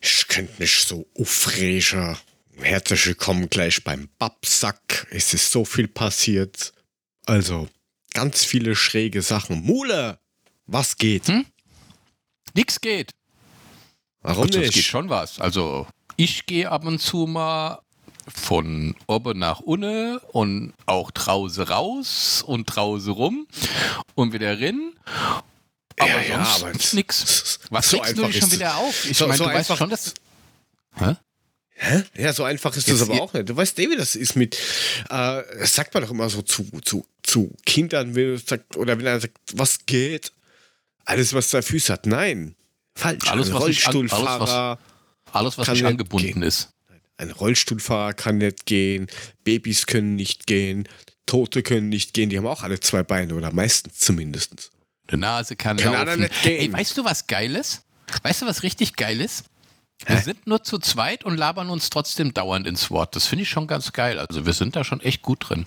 Ich könnte nicht so aufregen. Herzlich willkommen gleich beim Babsack. Es ist so viel passiert. Also, ganz viele schräge Sachen. Mule, was geht? Hm? Nix geht. Warum Es nicht? geht schon was. Also ich gehe ab und zu mal von oben nach unten und auch draußen raus und draußen rum und wieder rein. Aber Ja, ja, sonst aber es- nix. Was so regst du dich schon wieder auf? Ich so- meine, so du weißt schon, dass... Hä? Hä? Ja, so einfach ist Jetzt das aber auch nicht. Du weißt eh, wie das ist mit, äh, das sagt man doch immer so zu, zu, zu Kindern, wenn sagt, oder wenn er sagt, was geht? Alles, was zwei Füße hat. Nein. Falsch. Alles, ein was nicht an- alles, Rollstuhlfahrer, Alles, was Kann nicht nicht angebunden gehen. ist. Ein Rollstuhlfahrer kann nicht gehen, Babys können nicht gehen, Tote können nicht gehen, die haben auch alle zwei Beine oder meistens zumindest. Die Nase kann, Kann laufen. nicht gehen. Ey, weißt du, was geil ist? Weißt du, was richtig geil ist? Wir Hä? sind nur zu zweit und labern uns trotzdem dauernd ins Wort. Das finde ich schon ganz geil. Also wir sind da schon echt gut drin.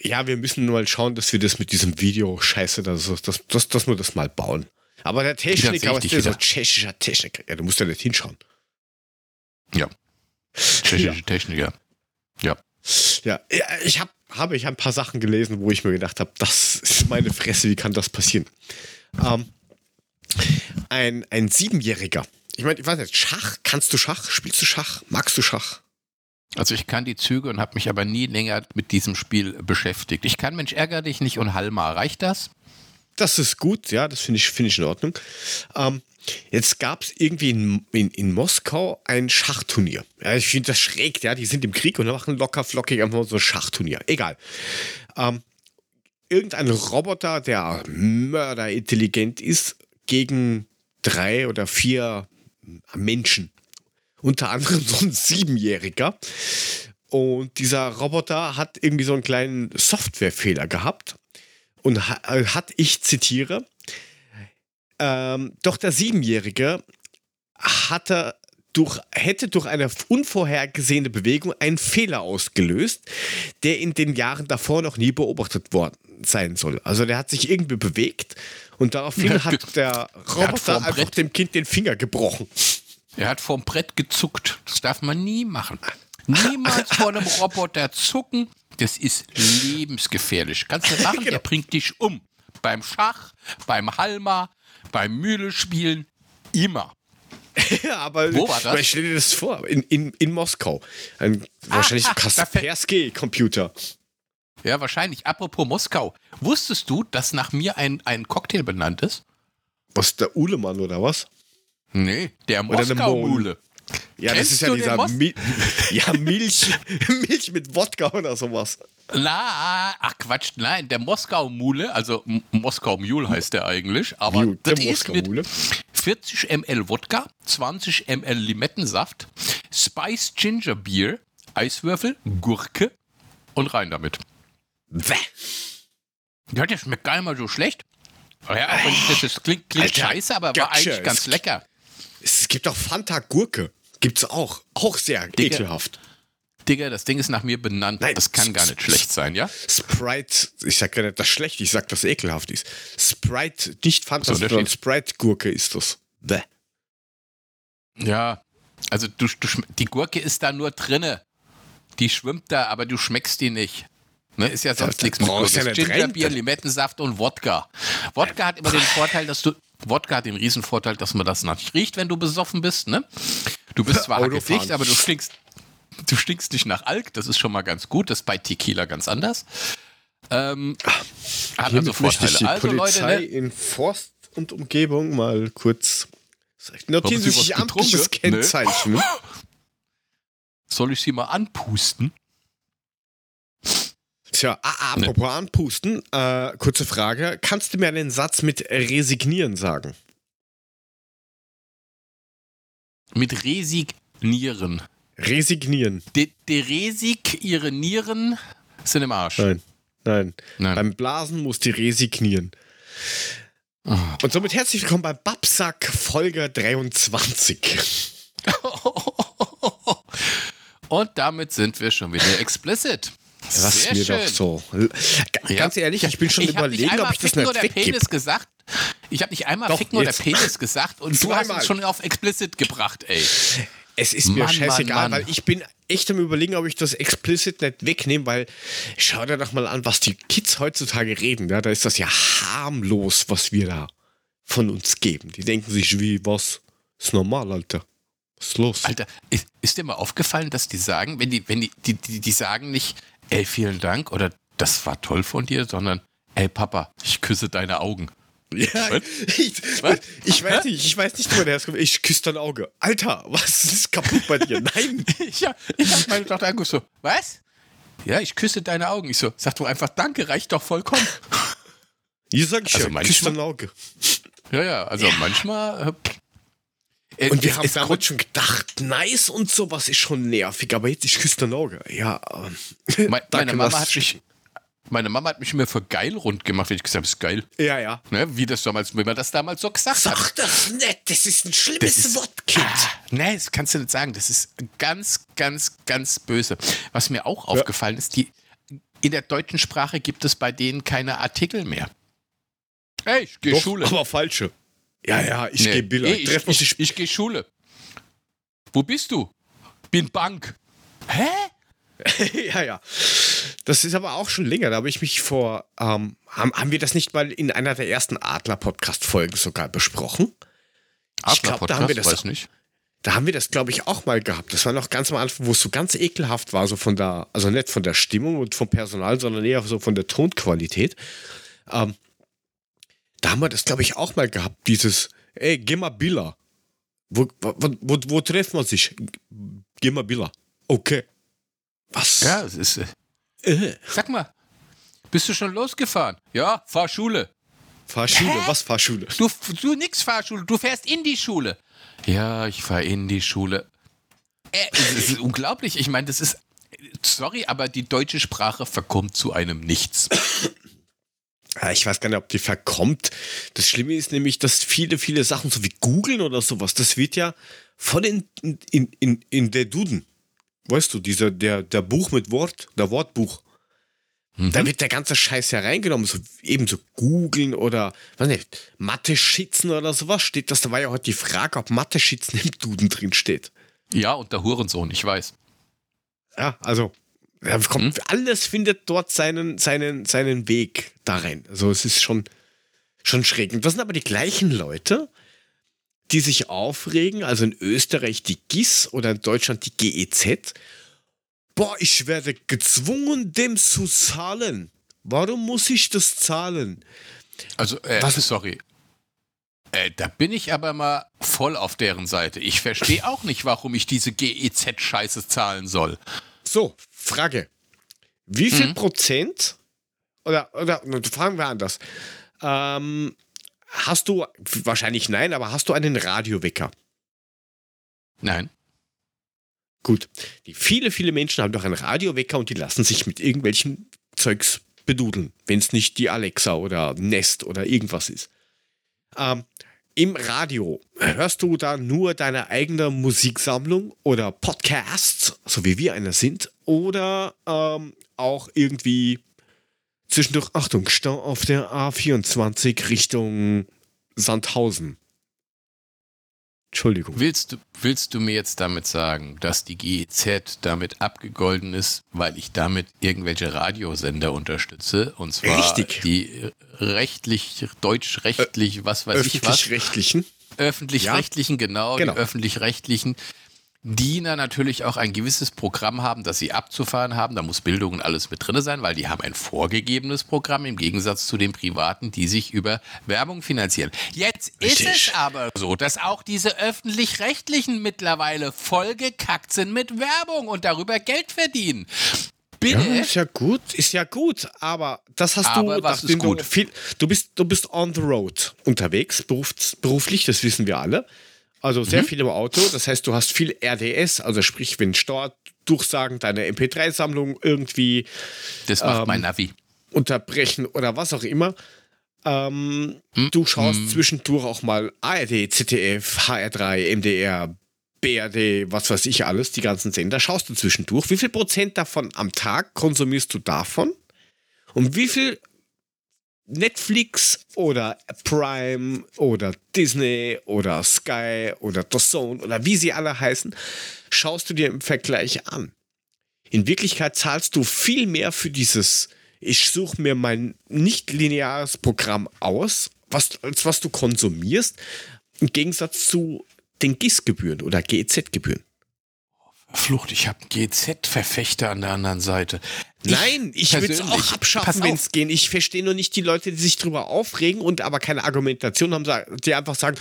Ja, wir müssen nur mal schauen, dass wir das mit diesem Video scheiße, dass, dass, dass, dass wir das mal bauen. Aber der Techniker, was der so tschechischer Techniker, ja, du musst ja nicht hinschauen. Tschechische Techniker. Ja. Ja, ja ich habe habe ich hab ein paar Sachen gelesen, wo ich mir gedacht habe, das ist meine Fresse, wie kann das passieren? Ähm, ein, ein Siebenjähriger. Ich meine, ich weiß nicht, Schach, kannst du Schach? Spielst du Schach? Magst du Schach? Also ich kann die Züge und habe mich aber nie länger mit diesem Spiel beschäftigt. Ich kann Mensch ärger dich nicht und Halma. Reicht das? Das ist gut, ja, das finde ich, find ich in Ordnung. Ähm, jetzt gab es irgendwie in, in, in Moskau ein Schachturnier. Ja, ich finde das schräg, ja, die sind im Krieg und machen locker flockig einfach so ein Schachturnier. Egal. Ähm, irgendein Roboter, der mörderintelligent ist, gegen drei oder vier Menschen. Unter anderem so ein Siebenjähriger. Und dieser Roboter hat irgendwie so einen kleinen Softwarefehler gehabt und äh, hat, ich zitiere, ähm, doch der Siebenjährige hatte durch, hätte durch eine unvorhergesehene Bewegung einen Fehler ausgelöst, der in den Jahren davor noch nie beobachtet worden sein soll. Also der hat sich irgendwie bewegt und daraufhin hat der Roboter vorm einfach Brett- dem Kind den Finger gebrochen. Er hat vorm Brett gezuckt. Das darf man nie machen. Niemals vor einem Roboter zucken. Das ist lebensgefährlich. Kannst du machen, Genau. der bringt dich um. Beim Schach, beim Halma, beim Mühle spielen, immer. Ja, aber Wo war das? stell dir das vor, in, in, in Moskau. Ein, wahrscheinlich ah, da fällt- Kaspersky-Computer. Ja, wahrscheinlich. Apropos Moskau. Wusstest du, dass nach mir ein, ein Cocktail benannt ist? Was, der Uhlemann oder was? Nee, der Moskau-Mule. Ja, Kennst das ist ja dieser Mi ja, Milch, Milch mit Wodka oder sowas. Na, ach Quatsch, nein, der Moskau-Mule, also Moskau-Mule heißt der eigentlich, aber Mule, der das ist mit Moskau-Mule. 40 ml Wodka, 20 ml Limettensaft, Spice Ginger Beer, Eiswürfel, Gurke und rein damit. Bäh. Ja, der schmeckt gar nicht mal so schlecht. Ja, aber das, das klingt, klingt Alter, scheiße, aber war eigentlich ganz lecker. Es gibt auch Fanta Gurke. Gibt's auch. Auch sehr Digga. ekelhaft. Digga, das Ding ist nach mir benannt. Nein, das kann gar nicht schlecht sein, ja? Sprite, ich sag ja nicht, das schlecht, ich sag, dass es ekelhaft ist. Sprite, nicht Fanta, So, der sondern Sprite-Gurke ist das. Bäh. Ja, also du, du, die Gurke ist da nur drinne. Die schwimmt da, aber du schmeckst die nicht. Ne, ist ja sonst da nichts mit Gurke. ja nicht Gingerbier, rein. Limettensaft und Wodka. Wodka hat immer den Vorteil, dass du. Wodka hat den Riesenvorteil, dass man das nicht riecht, wenn du besoffen bist, ne? Du bist zwar dicht, aber du stinkst, du stinkst nicht nach Alk, das ist schon mal ganz gut. Das ist bei Tequila ganz anders. Ähm, hat also ich Vorteile. die Also Leute, Polizei ne? in Forst und Umgebung mal kurz. Notieren Sie sich amtliches. Kennzeichen. soll ich sie mal anpusten? Tja, ah, apropos anpusten, äh, kurze Frage. Kannst du mir einen Satz mit resignieren sagen? Mit resignieren. Resignieren. Die, die Resig, ihre Nieren sind im Arsch. Nein. Nein. Nein. Beim Blasen muss die resignieren. Oh. Und somit herzlich willkommen bei Babsack Folge 23. Und damit sind wir schon wieder explicit. Lass Sehr mir schön. doch so. G- Ganz ehrlich, ich bin schon ich überlegen, ob ich das nicht oder weggebe. Penis gesagt. Ich habe nicht einmal Doch, Ficken oder jetzt. Penis gesagt und du hast Zweimal. uns schon auf explicit gebracht, ey. Es ist mir Mann, scheißegal, Mann, Mann. weil ich bin echt am überlegen, ob ich das explicit nicht wegnehme, weil schau dir doch mal an, was die Kids heutzutage reden. Ja, da ist das ja harmlos, was wir da von uns geben. Die denken sich, wie, was? Ist normal, Alter. Was ist los? Alter, ist, ist dir mal aufgefallen, dass die sagen, wenn die, wenn die, die, die, die sagen nicht, ey, vielen Dank oder das war toll von dir, sondern, ey, Papa, ich küsse deine Augen. Ja, ich, ich weiß nicht, ich weiß nicht, wo der herkommt. Ich küsse dein Auge. Alter, was ist kaputt bei dir? Nein. Ich, hab- ich habe meine Tochter angeguckt, so, was? Ja, ich küsse deine Augen. Ich so, sag doch einfach Danke, reicht doch vollkommen. Hier sag ich Also ja, küsse manchmal- dein Auge. Ja, ja, also manchmal. Äh, Und wir haben es damals schon gedacht, nice und sowas ist schon nervig, aber jetzt, ich küsse dein Auge. Ja, ähm, Me- meine, Mama hat mich, meine Mama hat mich immer für geil rund gemacht, wenn ich gesagt habe, ist geil. Ja, ja. Ne? Wie, das damals, wie man das damals so gesagt hat. Sag das nicht, das ist ein schlimmes ist- Wort, Kind. Ah, nee, das kannst du nicht sagen. Das ist ganz, ganz, ganz böse. Was mir auch aufgefallen ist, die, in der deutschen Sprache gibt es bei denen keine Artikel mehr. Hey, ich gehe Schule. aber falsche. Ja, ja, ich Nee. gehe Bilder. Ey, ich, uns ich, ich gehe Schule. Wo bist du? Bin Bank. Hä? ja, ja. Das ist aber auch schon länger. Da habe ich mich vor. Ähm, haben, haben wir das nicht mal in einer der ersten Adler-Podcast-Folgen sogar besprochen? Ich glaub, da haben wir das- weiß nicht. Da haben wir das, glaube ich, auch mal gehabt. Das war noch ganz am Anfang, wo es so ganz ekelhaft war, so von der, also nicht von der Stimmung und vom Personal, sondern eher so von der Tonqualität. Ähm, da haben wir das, glaube ich, auch mal gehabt, dieses, ey, geh mal Billa. Wo, wo, wo, wo treffen wir sich? Geh mal Billa. Okay. Was? Ja, es ist. Äh, Äh, sag mal, bist du schon losgefahren? Ja, fahr Schule. Fahrschule, was Fahrschule? Du, du nix Fahrschule, du fährst in die Schule. Ja, ich fahr in die Schule. Äh, es ist unglaublich. Ich meine, das ist. Sorry, aber die deutsche Sprache verkommt zu einem Nichts. Ja, ich weiß gar nicht, ob die verkommt. Das Schlimme ist nämlich, dass viele, viele Sachen, so wie Googeln oder sowas, das wird ja voll in, in, in, in der Duden. Weißt du, dieser, der, der Buch mit Wort, der Wortbuch. Da wird der ganze Scheiß hereingenommen, so ebenso googeln oder, weiß nicht, Mathe-Schitzen oder sowas steht das. Da war ja heute die Frage, ob Mathe-Schitzen im Duden drin steht. Ja, und der Hurensohn, ich weiß. Ja, also, ja, kommt, alles findet dort seinen, seinen, seinen Weg da rein. Also, es ist schon, schon schräg. Und das sind aber die gleichen Leute, die sich aufregen, also in Österreich die GIS oder in Deutschland die GEZ. Boah, ich werde gezwungen, dem zu zahlen. Warum muss ich das zahlen? Also, äh, Was- sorry. Äh, da bin ich aber mal voll auf deren Seite. Ich verstehe auch nicht, warum ich diese GEZ-Scheiße zahlen soll. So, Frage. Wie viel Prozent, oder, oder fragen wir anders, ähm, hast du, wahrscheinlich nein, aber hast du einen Radiowecker? Nein. Gut. Die viele, viele Menschen haben doch einen Radiowecker und die lassen sich mit irgendwelchen Zeugs bedudeln, wenn es nicht die Alexa oder Nest oder irgendwas ist. Ähm, Im Radio hörst du da nur deine eigene Musiksammlung oder Podcasts, so wie wir einer sind, oder ähm, auch irgendwie zwischendurch, Achtung, Stau auf der A24 Richtung Sandhausen. Entschuldigung. Willst du, willst du mir jetzt damit sagen, dass die GEZ damit abgegolden ist, weil ich damit irgendwelche Radiosender unterstütze? Und zwar Richtig. die rechtlich, deutsch-rechtlich, was weiß ich was, Öffentlich-rechtlichen. öffentlich-rechtlichen, genau, Genau. die öffentlich-rechtlichen, die na natürlich auch ein gewisses Programm haben, das sie abzufahren haben. Da muss Bildung und alles mit drin sein, weil die haben ein vorgegebenes Programm im Gegensatz zu den Privaten, die sich über Werbung finanzieren. Jetzt ist Richtig. es aber so, dass auch diese öffentlich-rechtlichen mittlerweile vollgekackt sind mit Werbung und darüber Geld verdienen. Bitte? Ja, ist ja gut, ist ja gut, aber das hast Aber du, was ist gut? Du, viel, du bist, du bist on the road unterwegs, berufs, beruflich, das wissen wir alle. Also Mhm. sehr viel im Auto, das heißt, du hast viel RDS, also sprich, wenn Steuer durchsagen, deine MP3-Sammlung irgendwie Das macht Ähm, mein Navi. unterbrechen oder was auch immer. Ähm, Hm? Du schaust zwischendurch auch mal ARD, ZDF, HR3, MDR, BRD, was weiß ich alles, die ganzen Sender, schaust du zwischendurch. Wie viel Prozent davon am Tag konsumierst du davon? Und wie viel Netflix oder Prime oder Disney oder Sky oder The Zone oder wie sie alle heißen, schaust du dir im Vergleich an. In Wirklichkeit zahlst du viel mehr für dieses, ich suche mir mein nicht lineares Programm aus, was, als was du konsumierst, im Gegensatz zu den GIS-Gebühren oder GEZ-Gebühren. Flucht, ich habe GZ-Verfechter an der anderen Seite. Nein, ich würde es auch abschaffen, wenn es geht. Ich verstehe nur nicht die Leute, die sich darüber aufregen und aber keine Argumentation haben, die einfach sagen,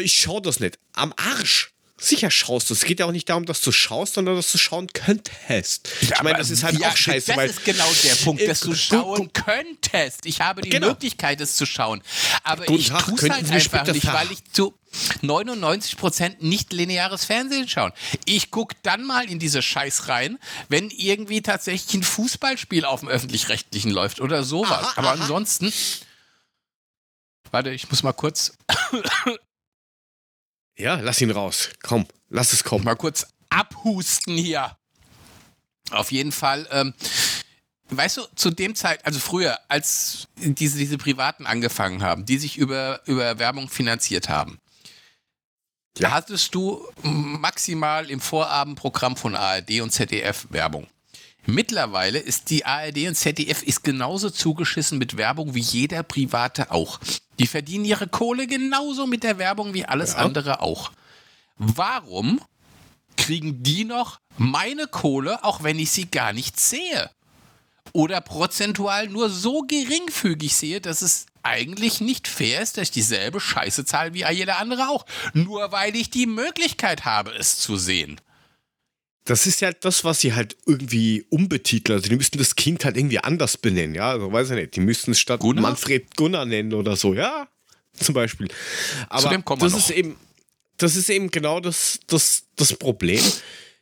ich schaue das nicht. Am Arsch. Sicher schaust du. Es geht ja auch nicht darum, dass du schaust, sondern dass du schauen könntest. Ja, ich meine, das ist halt auch scheiße. Das ist genau der Punkt, dass du schauen könntest. Ich habe die genau. Möglichkeit, es zu schauen. Aber Guten ich tue es halt einfach nicht, weil ich zu 99% nicht lineares Fernsehen schauen. Ich gucke dann mal in diese Scheiß rein, wenn irgendwie tatsächlich ein Fußballspiel auf dem Öffentlich-Rechtlichen läuft oder sowas. Aha, Aber aha. ansonsten. Warte, ich muss mal kurz ja, lass ihn raus. Komm, lass es kommen. Mal kurz abhusten hier. Auf jeden Fall. Ähm, weißt du, zu dem Zeit, also früher, als diese, diese Privaten angefangen haben, die sich über, über Werbung finanziert haben, ja. hattest du maximal im Vorabendprogramm von ARD und ZDF Werbung. Mittlerweile ist die ARD und ZDF ist genauso zugeschissen mit Werbung wie jeder Private auch. Die verdienen ihre Kohle genauso mit der Werbung wie alles ja. andere auch. Warum kriegen die noch meine Kohle, auch wenn ich sie gar nicht sehe? Oder prozentual nur so geringfügig sehe, dass es eigentlich nicht fair ist, dass ich dieselbe Scheiße zahle wie jeder andere auch. Nur weil ich die Möglichkeit habe, es zu sehen. Das ist ja das, was sie halt irgendwie umbetiteln. Also die müssten das Kind halt irgendwie anders benennen, ja. Also weiß ich nicht. Die müssten es statt Gunnar? Manfred Gunnar nennen oder so, ja. Zum Beispiel. Aber das ist eben, das ist eben genau das, das, das Problem.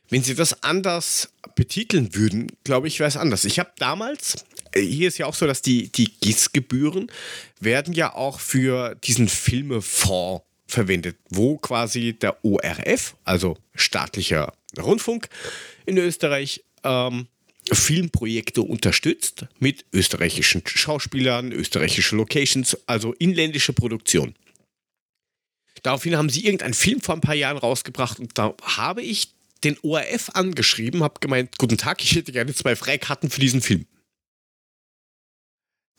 Wenn sie das anders betiteln würden, glaube ich, wäre es anders. Ich habe damals, äh, hier ist ja auch so, dass die, die GIS-Gebühren werden ja auch für diesen Filmefonds verwendet, wo quasi der ORF, also staatlicher Rundfunk in Österreich ähm, Filmprojekte unterstützt mit österreichischen Schauspielern, österreichischen Locations, also inländische Produktion. Daraufhin haben sie irgendeinen Film vor ein paar Jahren rausgebracht und da habe ich den ORF angeschrieben, habe gemeint, guten Tag, ich hätte gerne zwei Freikarten für diesen Film.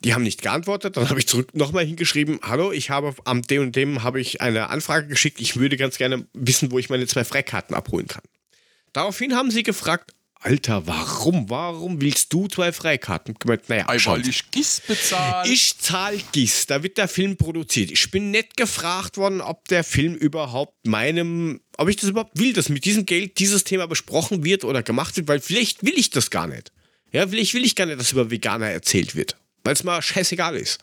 Die haben nicht geantwortet, dann habe ich zurück nochmal hingeschrieben, hallo, ich habe am dem und dem habe ich eine Anfrage geschickt, ich würde ganz gerne wissen, wo ich meine zwei Freikarten abholen kann. Daraufhin haben sie gefragt, Alter, warum? Warum willst du zwei Freikarten? Naja, weil ich GIS bezahle. Ich zahle GIS, da wird der Film produziert. Ich bin nicht gefragt worden, ob der Film überhaupt meinem, ob ich das überhaupt will, dass mit diesem Geld dieses Thema besprochen wird oder gemacht wird, weil vielleicht will ich das gar nicht. Ja, vielleicht will ich gar nicht, dass über Veganer erzählt wird, weil es mal scheißegal ist.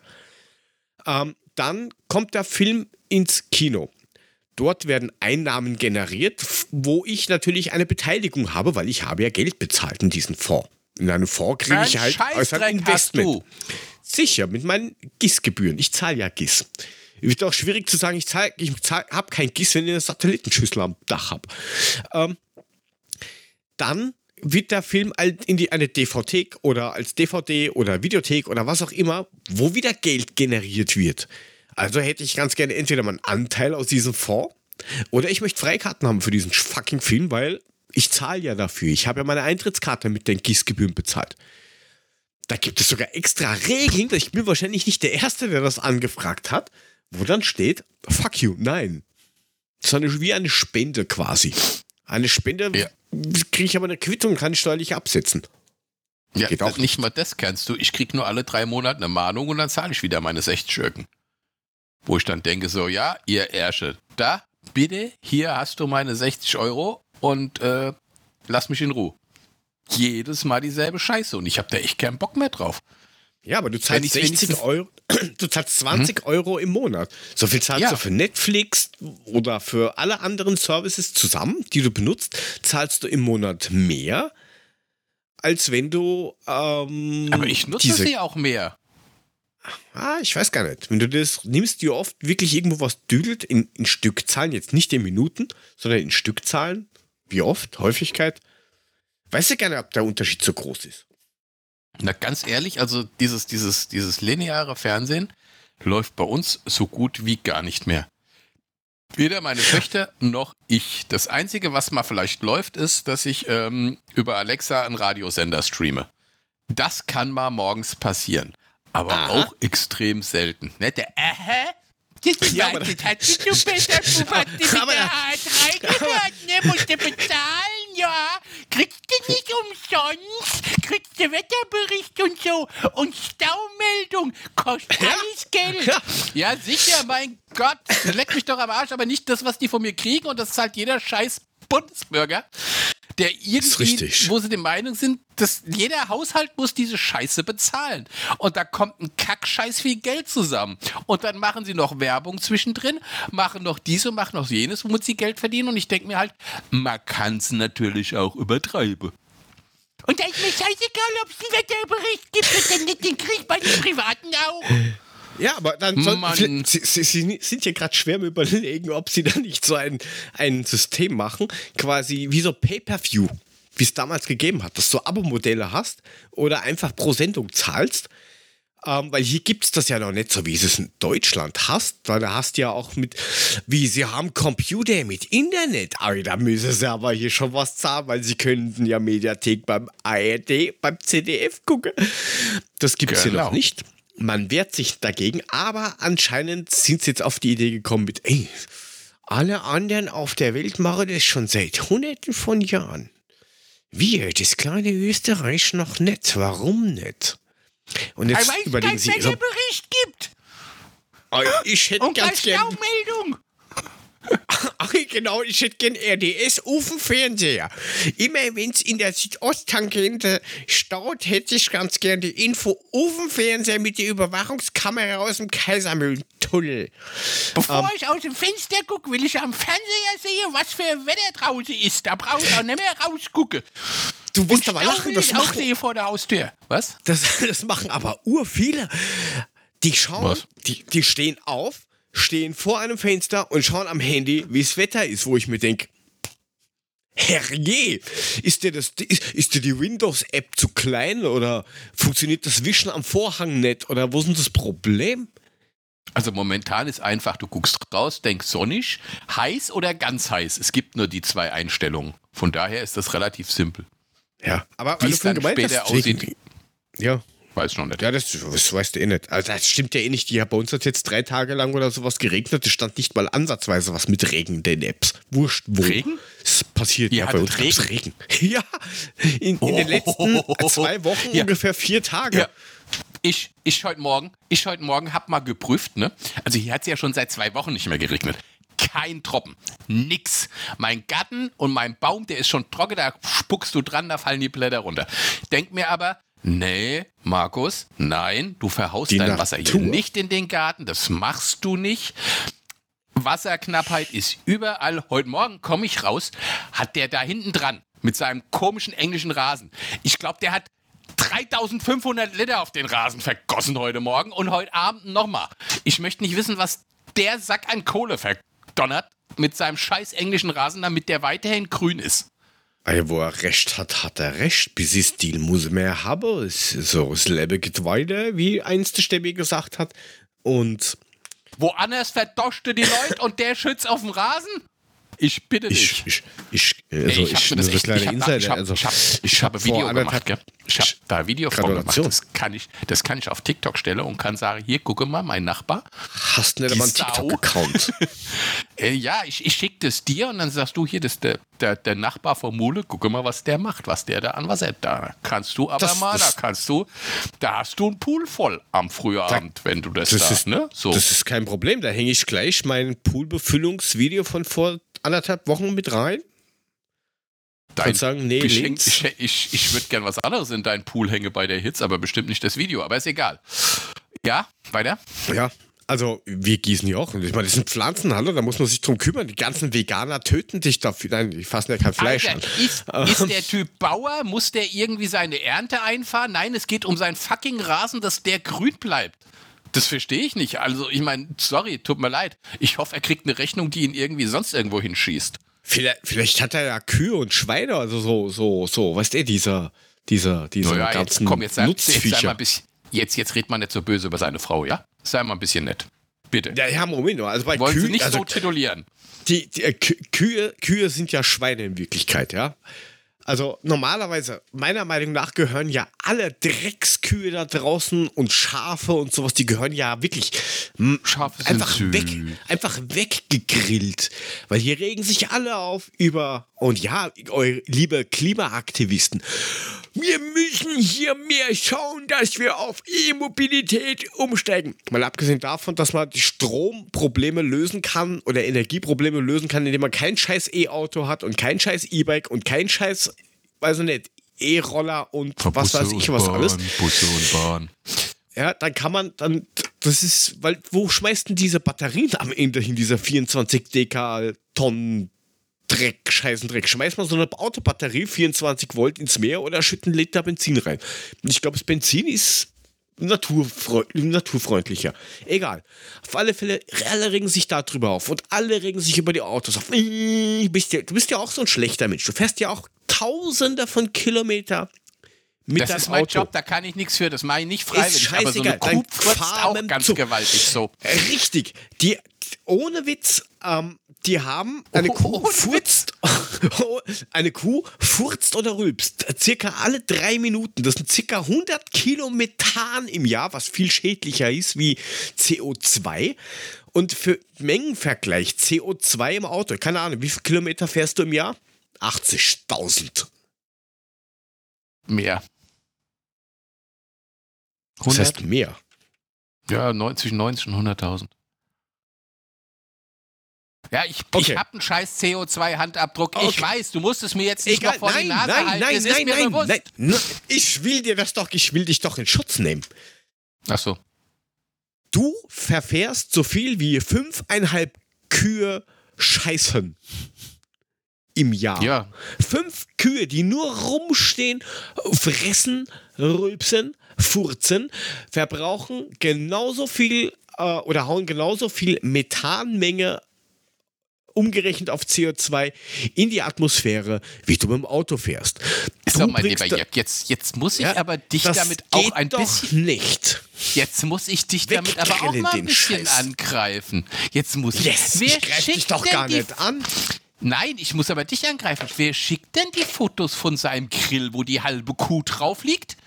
Ähm, dann kommt der Film ins Kino. Dort werden Einnahmen generiert, wo ich natürlich eine Beteiligung habe, weil ich habe ja Geld bezahlt in diesen Fonds. In einem Fonds kriege ich halt als ein Investment. Sicher, mit meinen GIS-Gebühren. Ich zahle ja GIS. Wird auch schwierig zu sagen, ich, zahl, ich habe kein GIS, wenn ich eine Satellitenschüssel am Dach habe. Ähm, dann wird der Film in die, eine DVD oder als DVD oder Videothek oder was auch immer, wo wieder Geld generiert wird. Also hätte ich ganz gerne entweder meinen Anteil aus diesem Fonds oder ich möchte Freikarten haben für diesen fucking Film, weil ich zahle ja dafür. Ich habe ja meine Eintrittskarte mit den Gießgebühren bezahlt. Da gibt es sogar extra Regeln. Ich bin wahrscheinlich nicht der Erste, der das angefragt hat, wo dann steht, fuck you, nein. Sondern wie eine Spende quasi. Eine Spende ja. kriege ich aber eine Quittung kann ich steuerlich absetzen. Ja, Geht auch nicht. nicht mal das kannst du. Ich kriege nur alle drei Monate eine Mahnung und dann zahle ich wieder meine 60 Schurken. Wo ich dann denke, so, ja, ihr Ärsche, da, bitte, hier hast du meine 60 Euro und äh, lass mich in Ruhe. Jedes Mal dieselbe Scheiße und ich habe da echt keinen Bock mehr drauf. Ja, aber du zahlst 60 Euro, du zahlst 20 hm? Euro im Monat. So viel zahlst ja. du für Netflix oder für alle anderen Services zusammen, die du benutzt, zahlst du im Monat mehr, als wenn du. Ähm, aber ich nutze sie auch mehr. Ah, ich weiß gar nicht. Wenn du das nimmst, dir oft wirklich irgendwo was düdelt in, in Stückzahlen, jetzt nicht in Minuten, sondern in Stückzahlen, wie oft, Häufigkeit, weiß ich gar nicht, ob der Unterschied so groß ist. Na, ganz ehrlich, also dieses, dieses, dieses lineare Fernsehen läuft bei uns so gut wie gar nicht mehr. Weder meine Töchter noch ich. Das Einzige, was mal vielleicht läuft, ist, dass ich ähm, über Alexa einen Radiosender streame. Das kann mal morgens passieren. Aber Aha. auch extrem selten. Ne? Der Aha, das ja, aber das hat du besser, du hast die H3 gehört, ne? Musst du bezahlen, ja. Kriegst du nicht umsonst. Kriegst du Wetterbericht und so. Und Staumeldung. Kostet alles Geld. Ja, sicher, mein Gott. Leck mich doch am Arsch, aber nicht das, was die von mir kriegen. Und das zahlt jeder scheiß Bundesbürger der irgendwie, wo sie der Meinung sind, dass jeder Haushalt muss diese Scheiße bezahlen. Und da kommt ein Kackscheiß viel Geld zusammen. Und dann machen sie noch Werbung zwischendrin, machen noch dies und machen noch jenes, womit sie Geld verdienen. Und ich denke mir halt, man kann es natürlich auch übertreiben. Und da ist mir scheißegal, ob es einen Wetterbericht gibt, den kriege ich bei den Privaten auch. Ja, aber dann soll, sie, sie, sie, sind ja gerade schwer überlegen, ob sie da nicht so ein, ein System machen, quasi wie so Pay-per-View, wie es damals gegeben hat, dass du Abo-Modelle hast oder einfach pro Sendung zahlst. Ähm, weil hier gibt es das ja noch nicht so, wie es in Deutschland hast, weil da hast du ja auch mit, wie sie haben Computer mit Internet, aber da müssen sie aber hier schon was zahlen, weil sie könnten ja Mediathek beim ARD, beim CDF gucken. Das gibt es genau. hier noch nicht man wehrt sich dagegen, aber anscheinend sind sie jetzt auf die Idee gekommen mit, ey, alle anderen auf der Welt machen das schon seit hunderten von Jahren. Wir, das kleine Österreich noch nicht. Warum nicht? Und jetzt weiß, überlegen Sie, so, Bericht gibt. Ah, ich hätte Und ganz gerne. Meldung. Ach, genau, ich hätte gern RDS auf dem Fernseher. Immer wenn es in der Südosttangente staut, hätte ich ganz gern die Info auf dem Fernseher mit der Überwachungskamera aus dem Kaisermühlentunnel. Bevor ähm, ich aus dem Fenster gucke, will ich am Fernseher sehen, was für Wetter draußen ist. Da brauche ich auch nicht mehr rausgucken. Du willst aber lachen, das machen, vor der Haustür. Was? Das, das machen aber ur viele. Die schauen, die, die stehen auf, stehen vor einem Fenster und schauen am Handy, wie das Wetter ist, wo ich mir denke, Herrje, ist dir, das, ist, ist dir die Windows-App zu klein oder funktioniert das Wischen am Vorhang nicht oder wo ist denn das Problem? Also momentan ist einfach, du guckst raus, denkst sonnig, heiß oder ganz heiß. Es gibt nur die zwei Einstellungen. Von daher ist das relativ simpel. Ja, aber wie es dann später aussieht. Ja, Weiß noch nicht. Ja, das, das weißt du eh nicht. Also das stimmt ja eh nicht. Ja, bei uns hat jetzt drei Tage lang oder sowas geregnet. Es stand nicht mal ansatzweise was mit Regen in den Apps. Wurscht, wo. Regen? Es passiert ja, bei uns Regen. Regen. Ja, in, in oh, den letzten zwei Wochen ja. ungefähr vier Tage. Ja. Ich, ich heute Morgen, ich heute Morgen hab mal geprüft, ne? Also hier hat es ja schon seit zwei Wochen nicht mehr geregnet kein Tropfen. Nix. Mein Garten und mein Baum, der ist schon trocken, da spuckst du dran, da fallen die Blätter runter. Denk mir aber, Nee, Markus, nein, du verhaust Die dein Natur. Wasser hier nicht in den Garten, das machst du nicht. Wasserknappheit ist überall. Heute Morgen komme ich raus, hat der da hinten dran mit seinem komischen englischen Rasen. Ich glaube, der hat 3500 Liter auf den Rasen vergossen heute Morgen und heute Abend nochmal. Ich möchte nicht wissen, was der Sack an Kohle verdonnert mit seinem scheiß englischen Rasen, damit der weiterhin grün ist. Also, wo er recht hat, hat er recht. Bis Stil muss mehr haben. So, das Leben geht weiter, wie einst der Stämme gesagt hat. Und. Woanders verdoschte die Leute und der schützt auf dem Rasen? Ich bitte dich. Ich, ich, ich, also ich, ich, das echt, ich, hab, ich, hab, also, ich, hab, ich habe Video gemacht, gell? Ich habe da Video von gemacht. Das kann, ich, das kann ich auf TikTok stellen und kann sagen, hier, gucke mal, mein Nachbar. Hast nicht einmal einen TikTok-Account? äh, ja, ich, ich schicke das dir und dann sagst du, hier, das der, der, der Nachbar von Mule, gucke mal, was der macht, was der da an was er da. Kannst du aber das, mal, das, da kannst du, da hast du einen Pool voll am Frühabend, wenn du das, das da, ist, ne? So. Das ist kein Problem, da hänge ich gleich mein Poolbefüllungsvideo von vor anderthalb Wochen mit rein. Dein sagen, nee, Geschenk, ich, ich, ich würde gern was anderes in deinen Pool hängen bei der Hits, aber bestimmt nicht das Video, aber ist egal. Ja, weiter? Ja, also wir gießen ja auch. Ich meine, das sind Pflanzen, hallo, da muss man sich drum kümmern. Die ganzen Veganer töten dich dafür. Nein, die fassen ja kein Fleisch Alter, an. Ist, ist der Typ Bauer? Muss der irgendwie seine Ernte einfahren? Nein, es geht um seinen fucking Rasen, dass der grün bleibt. Das verstehe ich nicht. Also, ich meine, sorry, tut mir leid. Ich hoffe, er kriegt eine Rechnung, die ihn irgendwie sonst irgendwo hinschießt. Vielleicht, vielleicht hat er ja Kühe und Schweine, also so, so, so, weißt du, dieser, dieser, dieser Naja, jetzt ganzen komm, jetzt, sei- jetzt, sei mal Nutzviecher. ein bisschen, jetzt, jetzt red mal nicht so böse über seine Frau, ja? Sei mal ein bisschen nett. Bitte. Ja, ja, Moment. Also bei Wollen Sie Kühen, nicht also so titulieren. die, die äh, Kü- Kühe, Kühe sind ja Schweine in Wirklichkeit, ja. Also normalerweise, meiner Meinung nach, gehören ja alle Dreckskühe da draußen und Schafe und sowas, die gehören ja wirklich Schafe einfach weg, einfach weggegrillt. Weil hier regen sich alle auf über, und ja, eure liebe Klimaaktivisten, wir müssen hier mehr schauen, dass wir auf E-Mobilität umsteigen. Mal abgesehen davon, dass man die Stromprobleme lösen kann oder Energieprobleme lösen kann, indem man kein scheiß E-Auto hat und kein scheiß E-Bike und kein scheiß, weiß ich nicht, E-Roller und was weiß ich was alles. Busse und Bahn. Ja, dann kann man dann, das ist, weil, wo schmeißt denn diese Batterien am Ende hin, dieser 24 Deka Tonnen Dreck, scheißen Dreck? Schmeißt man so eine Autobatterie 24 Volt ins Meer oder schütten einen Liter Benzin rein? Ich glaube, das Benzin ist naturfreund naturfreundlicher. Egal. Auf alle Fälle, alle regen sich darüber auf und alle regen sich über die Autos auf. Du bist ja, du bist ja auch so ein schlechter Mensch. Du fährst ja auch tausende von Kilometer mit Das ist mein Auto. Job, da kann ich nichts für. Das mache ich nicht freiwillig. aber so eine Kuh auch ganz gewaltig so. Äh, Richtig. Die, ohne Witz, ähm, die haben eine Oh, Kuh furzt, eine Kuh furzt oder rülpst circa alle drei Minuten. Das sind circa 100 Kilo Methan im Jahr, was viel schädlicher ist wie CO2. Und für Mengenvergleich CO2 im Auto, keine Ahnung, wie viele Kilometer fährst du im Jahr? 80.000. Mehr. Das heißt mehr. Ja, neun, zwischen 90 und 100.000. Ja, ich, Okay. ich habe einen scheiß CO2-Handabdruck. Ich Okay. weiß, du musst es mir jetzt nicht Egal, noch vor nein, die Nase nein, halten. nein, es nein, nein, bewusst. nein, Ich will dir das doch, ich will dich doch in Schutz nehmen. Ach so. Du verfährst so viel wie fünfeinhalb Kühe scheißen im Jahr. Ja, Fünf Kühe, die nur rumstehen, fressen, rülpsen, furzen, verbrauchen genauso viel äh, oder hauen genauso viel Methanmenge umgerechnet auf CO2 in die Atmosphäre, wie du mit dem Auto fährst. so, Du mein bringst lieber Jörg, jetzt, jetzt muss ich Ja, aber dich damit auch ein doch bisschen. nicht. Jetzt muss ich dich damit aber auch mal ein bisschen Scheiß. angreifen. Jetzt muss ich. Yes, Wer ich greife dich doch gar nicht an. Nein, ich muss aber dich angreifen. Wer schickt denn die Fotos von seinem Grill, wo die halbe Kuh drauf liegt?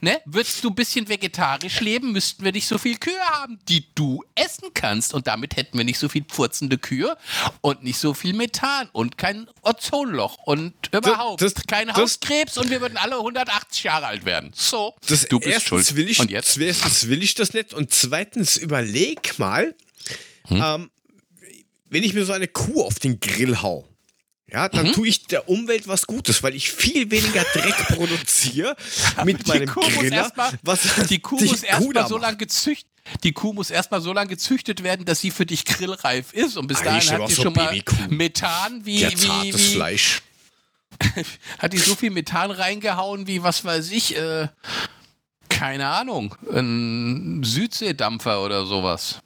Ne? Würdest du ein bisschen vegetarisch leben, müssten wir nicht so viel Kühe haben, die du essen kannst. Und damit hätten wir nicht so viel pfurzende Kühe und nicht so viel Methan und kein Ozonloch und überhaupt das- kein das- Hauskrebs und wir würden alle 180 Jahre alt werden. So, Das du bist schuld. Will ich, und jetzt? Erstens will ich das nicht und zweitens überleg mal, Hm? ähm, wenn ich mir so eine Kuh auf den Grill hau, ja, Mhm. dann tue ich der Umwelt was Gutes, weil ich viel weniger Dreck produziere mit meinem Kuh Griller. erstmal was die Kuh muss erstmal da so lange gezüchtet. Die Kuh muss erstmal so lange gezüchtet werden, dass sie für dich grillreif ist. Und bis Ah, dahin hat auch so schon mal. Methan wie, Ja, wie, wie Fleisch. hat die so viel Methan reingehauen wie was weiß ich, äh, keine Ahnung, ein Südseedampfer oder sowas.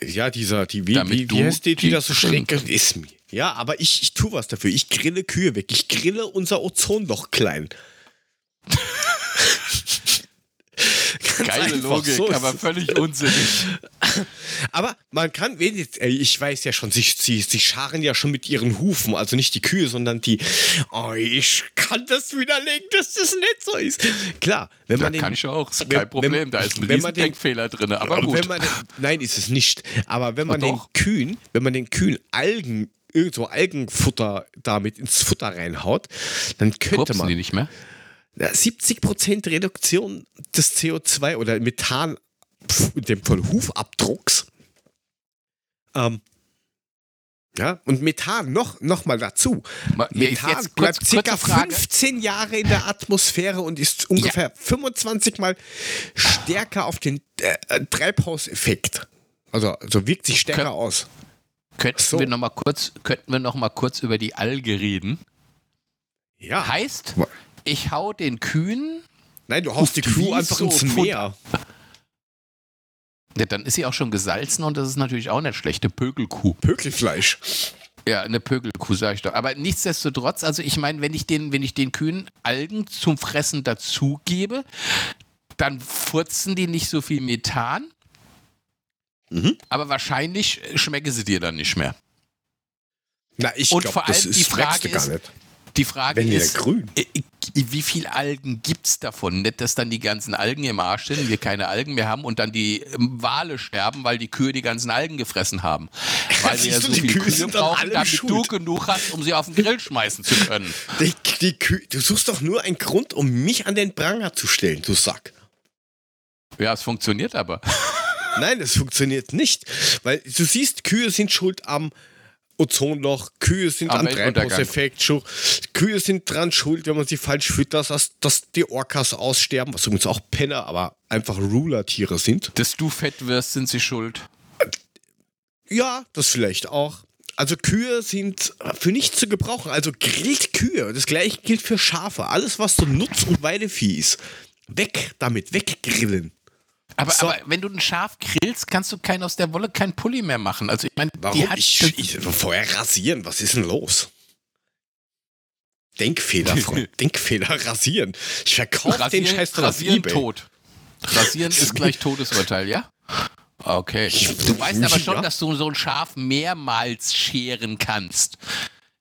Ja, dieser, die, wie, Damit wie, wie heißt die, die das so schräg ist mir. Ja, aber ich, ich tue was dafür. Ich grille Kühe weg. Ich grille unser Ozonloch klein. Geile Logik, so aber völlig unsinnig. Aber man kann, wenn ey, ich weiß ja schon, sie, sie, sie scharen ja schon mit ihren Hufen, also nicht die Kühe, sondern die. Oh, ich kann das widerlegen, dass das nicht so ist. Klar, wenn Da man den, kann ich auch, ist wenn- kein Problem, wenn- da ist ein wenn man den- Riesendenkfehler drin, aber gut. Wenn den, nein, ist es nicht. Aber wenn man Oh, den. Kühen, wenn man den Kühen Algen, irgendwo Algenfutter damit ins Futter reinhaut, dann könnte die man nicht mehr? ja, 70% Reduktion des CO2 oder Methan, in dem Fall Hufabdrucks. Ähm, ja, und Methan noch, noch mal dazu. Ma- ja, Methan jetzt bleibt kurz- circa kurze Frage. 15 Jahre in der Atmosphäre und ist ungefähr 25 mal stärker auf den äh, Treibhauseffekt. Also, also wirkt sich stärker Kön- aus. Könnten so. wir noch mal kurz, könnten wir noch mal kurz über die Alge reden? Ja. Heißt, ich hau den Kühen Nein, du haust die Kuh einfach so ins Meer. Ja, dann ist sie auch schon gesalzen und das ist natürlich auch eine schlechte Pökelkuh. Pökelfleisch. Ja, eine Pökelkuh, sag ich doch. Aber nichtsdestotrotz, also ich meine, wenn ich den, wenn ich den Kühen Algen zum Fressen dazugebe, dann furzen die nicht so viel Methan. Mhm. Aber wahrscheinlich schmecken sie dir dann nicht mehr. Na, ich Und glaube, vor das allem ist die Frage du gar ist- nicht. Die Frage Wenn ist, grün. äh, äh, wie viel Algen gibt es davon? Nicht, dass dann die ganzen Algen im Arsch sind, wir keine Algen mehr haben und dann die ähm, Wale sterben, weil die Kühe die ganzen Algen gefressen haben. Weil wir ja so du, die viele Kühe Kühe brauchen, damit du schuld. genug hast, um sie auf den Grill schmeißen zu können. Die, die Kühe, du suchst doch nur einen Grund, um mich an den Pranger zu stellen, du Sack. Ja, es funktioniert aber. Nein, das funktioniert nicht. Weil du siehst, Kühe sind schuld am Ozonloch, Kühe sind Am am. Treibhauseffekt schuld, Kühe sind dran schuld, wenn man sie falsch füttert, dass, dass die Orcas aussterben, was übrigens auch Penner, aber einfach Ruler-Tiere sind. Dass du fett wirst, sind sie schuld. Ja, das vielleicht auch. Also Kühe sind für nichts zu gebrauchen. Also grillt Kühe. Das gleiche gilt für Schafe. Alles, was so Nutz- und Weidevieh ist. Weg damit, weggrillen. Aber, So. aber wenn du ein Schaf grillst, kannst du kein, aus der Wolle kein Pulli mehr machen. Also ich meine, Warum? die hat ich, ich, vorher rasieren, was ist denn los? Denkfehler, Freund. Denkfehler, rasieren. Ich verkaufe den Scheiß dann auf rasieren Ebay. tot. Rasieren ist gleich Todesurteil, ja? Okay. Du weißt aber schon, Ja. dass du so ein Schaf mehrmals scheren kannst.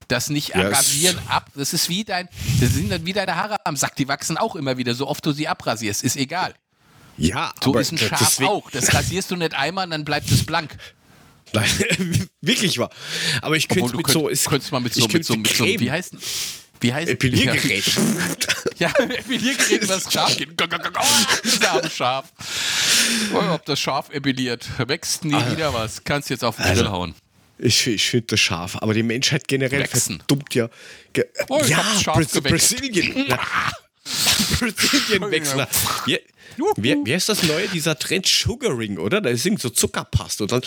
Das nicht Ja, es- rasieren ab. Das ist wie dein, das sind dann wie deine Haare am Sack. Die wachsen auch immer wieder, so oft du sie abrasierst. Ist egal. Ja, So aber ist ein Schaf deswegen- auch. Das rasierst du nicht einmal und dann bleibt es blank. Nein, wirklich wahr. Aber ich könnte mit könnt, so, ist, könntest mal mit ich so, mit so, könnte mit so, wie heißt, wie heißt Epiliergerät. Ja, Epiliergerät über das Schaf geht. Oh, das arme Schaf. Oh, ob das Schaf epiliert. Wächst nie wieder was. Kannst jetzt auf den Also, Grill hauen. Ich, ich finde das scharf, aber die Menschheit generell Wechseln. verdummt ja. Ge Oh, ich ja, scharf. Brasilien. Na, Brasilien Wechsler. Wie, wie, wie heißt das neue, dieser Trend Sugaring, oder? Da ist irgend so Zuckerpaste und dann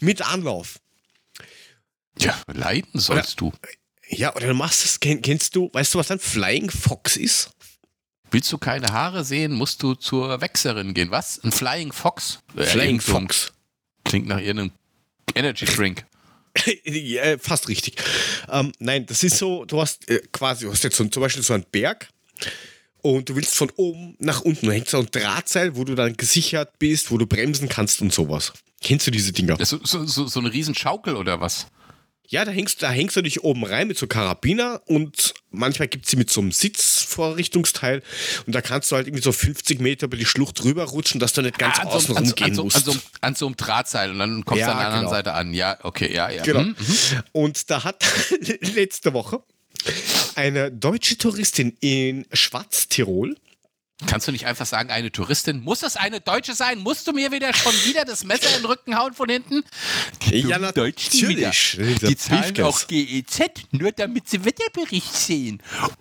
mit Anlauf. Ja, leiden sollst du. Ja, oder du machst es, kenn, kennst du, weißt du, was ein Flying Fox ist? Willst du keine Haare sehen, musst du zur Wechserin gehen. Was? Ein Flying Fox? Äh, Flying ein- Fox. Klingt nach irgendeinem Energy Drink. ja, äh, fast richtig. Ähm, nein, das ist so, du hast äh, quasi, du hast jetzt so, zum Beispiel so einen Berg und du willst von oben nach unten, da hängt so ein Drahtseil, wo du dann gesichert bist, wo du bremsen kannst und sowas. Kennst du diese Dinger? Ist so, so, so eine Riesenschaukel oder was? Ja, da hängst, da hängst du dich oben rein mit so Karabiner und manchmal gibt es sie mit so einem Sitzvorrichtungsteil und da kannst du halt irgendwie so 50 Meter über die Schlucht rüber rutschen, dass du nicht ganz Ah, außen so, so, rumgehen an, so, musst. an, so, an so einem Drahtseil und dann kommst Ja, du an der anderen genau. Seite an. Ja, okay, ja, ja. Genau. Hm, mhm. Und da hat letzte Woche eine deutsche Touristin in Schwarztirol Kannst du nicht einfach sagen, eine Touristin? Muss das eine Deutsche sein? Musst du mir wieder schon wieder das Messer in den Rücken hauen von hinten? Die Ja, natürlich. Dieser Die zahlen auch GEZ, nur damit sie Wetterbericht sehen.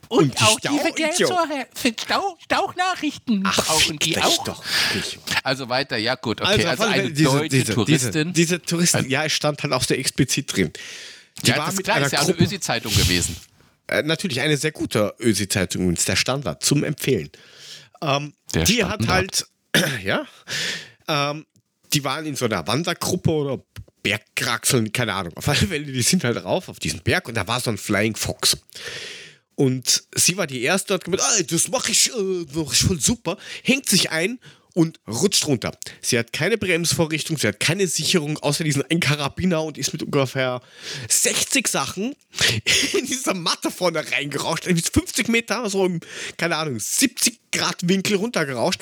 Und, Und die auch die Stau- Verkehr für Stau, Stauchnachrichten brauchen die auch. doch. Also weiter, ja gut, okay. Also, alle eine diese, deutsche diese, Touristin. Diese, diese Touristin, ja, es stand halt auch sehr explizit drin. Die ja, war das ist mit klar, einer ist ja eine Gruppe, Ösi-Zeitung gewesen. Äh, natürlich eine sehr gute Ösi-Zeitung, der Standard, zum Empfehlen. Ähm, die hat Standard. halt, ja, ähm, die waren in so einer Wandergruppe oder Bergkraxeln, keine Ahnung. Auf alle Fälle, die sind halt rauf auf diesen Berg und da war so ein Flying Fox. Und sie war die erste, hat gemeint, ah, das mache ich, äh, mach ich voll super, hängt sich ein und rutscht runter. Sie hat keine Bremsvorrichtung, sie hat keine Sicherung, außer diesen einen Karabiner und ist mit ungefähr 60 Sachen in dieser Matte vorne reingerauscht. Irgendwie 50 Meter, so im, keine Ahnung, 70 Grad Winkel runtergerauscht.